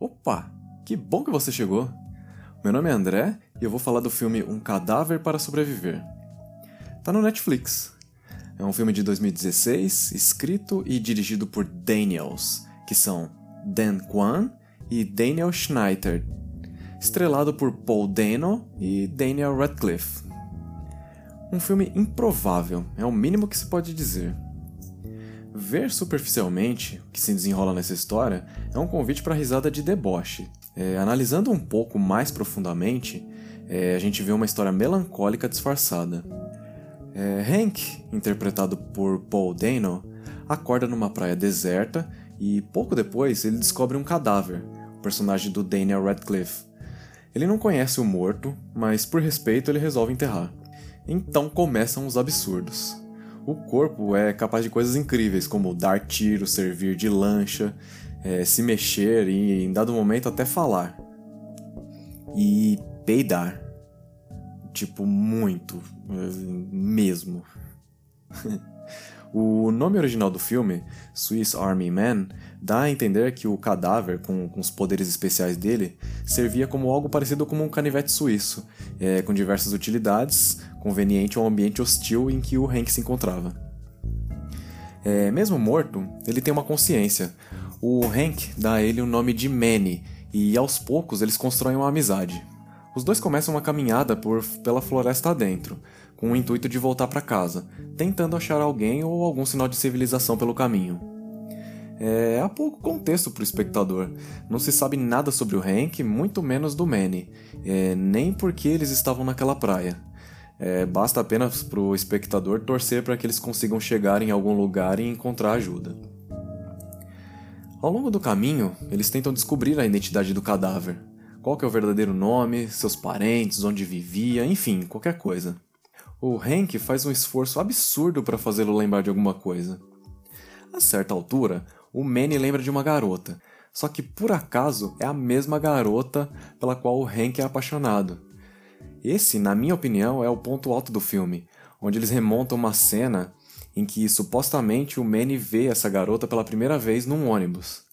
Opa, que bom que você chegou! Meu nome é André e eu vou falar do filme Um Cadáver para Sobreviver. Tá no Netflix. É um filme de 2016, escrito e dirigido por Daniels, que são Dan Kwan e Daniel Schneider, estrelado por Paul Dano e Daniel Radcliffe. Um filme improvável, é o mínimo que se pode dizer. Ver superficialmente o que se desenrola nessa história é um convite para risada de deboche. É, analisando um pouco mais profundamente, é, a gente vê uma história melancólica disfarçada. É, Hank, interpretado por Paul Dano, acorda numa praia deserta e pouco depois ele descobre um cadáver, o personagem do Daniel Radcliffe. Ele não conhece o morto, mas por respeito ele resolve enterrar. Então começam os absurdos. O corpo é capaz de coisas incríveis, como dar tiro, servir de lancha, é, se mexer e, em dado momento, até falar. E peidar. Tipo, muito. Mesmo. o nome original do filme, Swiss Army Man, dá a entender que o cadáver, com, com, os poderes especiais dele, servia como algo parecido com um canivete suíço, é, com diversas utilidades, conveniente ao ambiente hostil em que o Hank se encontrava. É, mesmo morto, ele tem uma consciência. O Hank dá a ele o nome de Manny, e aos poucos eles constroem uma amizade. Os dois começam uma caminhada por, pela floresta adentro, com o intuito de voltar para casa, tentando achar alguém ou algum sinal de civilização pelo caminho. É, há pouco contexto para o espectador. Não se sabe nada sobre o Hank, muito menos do Manny, é, nem porque eles estavam naquela praia. É, basta apenas para o espectador torcer para que eles consigam chegar em algum lugar e encontrar ajuda. Ao longo do caminho, eles tentam descobrir a identidade do cadáver. Qual é o verdadeiro nome, seus parentes, onde vivia, enfim, qualquer coisa. O Hank faz um esforço absurdo para fazê-lo lembrar de alguma coisa. A certa altura, o Manny lembra de uma garota, só que por acaso é a mesma garota pela qual o Hank é apaixonado. Esse, na minha opinião, é o ponto alto do filme, onde eles remontam uma cena em que supostamente o Manny vê essa garota pela primeira vez num ônibus.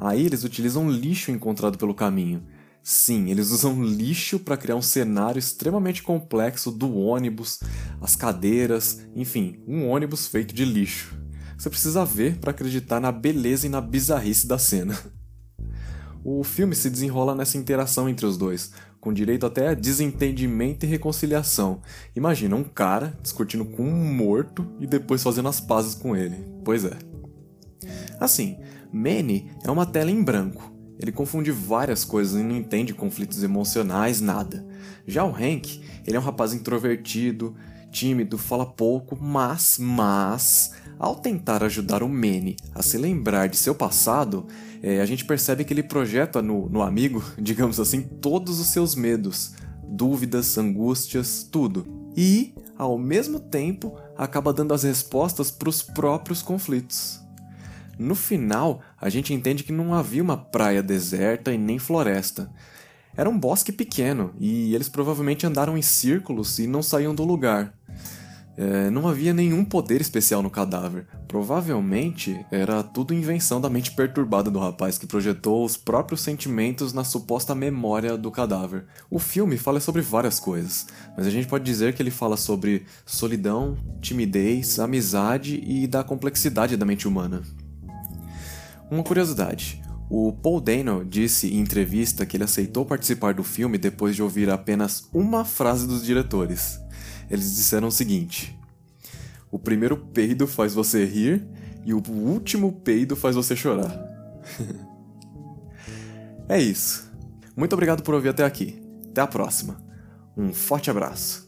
Aí eles utilizam lixo encontrado pelo caminho. Sim, eles usam lixo para criar um cenário extremamente complexo do ônibus, as cadeiras, enfim, um ônibus feito de lixo. Você precisa ver para acreditar na beleza e na bizarrice da cena. O filme se desenrola nessa interação entre os dois, com direito até a desentendimento e reconciliação. Imagina um cara discutindo com um morto e depois fazendo as pazes com ele. Pois é. Assim, Manny é uma tela em branco. Ele confunde várias coisas e não entende conflitos emocionais, nada. Já o Hank, ele é um rapaz introvertido, tímido, fala pouco, mas, mas, ao tentar ajudar o Manny a se lembrar de seu passado, é, a gente percebe que ele projeta no, no amigo, digamos assim, todos os seus medos, dúvidas, angústias, tudo. E, ao mesmo tempo, acaba dando as respostas para os próprios conflitos. No final, a gente entende que não havia uma praia deserta e nem floresta. Era um bosque pequeno e eles provavelmente andaram em círculos e não saíam do lugar. É, não havia nenhum poder especial no cadáver. Provavelmente era tudo invenção da mente perturbada do rapaz que projetou os próprios sentimentos na suposta memória do cadáver. O filme fala sobre várias coisas, mas a gente pode dizer que ele fala sobre solidão, timidez, amizade e da complexidade da mente humana. Uma curiosidade: o Paul Dano disse em entrevista que ele aceitou participar do filme depois de ouvir apenas uma frase dos diretores eles disseram o seguinte: O primeiro peido faz você rir e o último peido faz você chorar. é isso. Muito obrigado por ouvir até aqui. Até a próxima. Um forte abraço.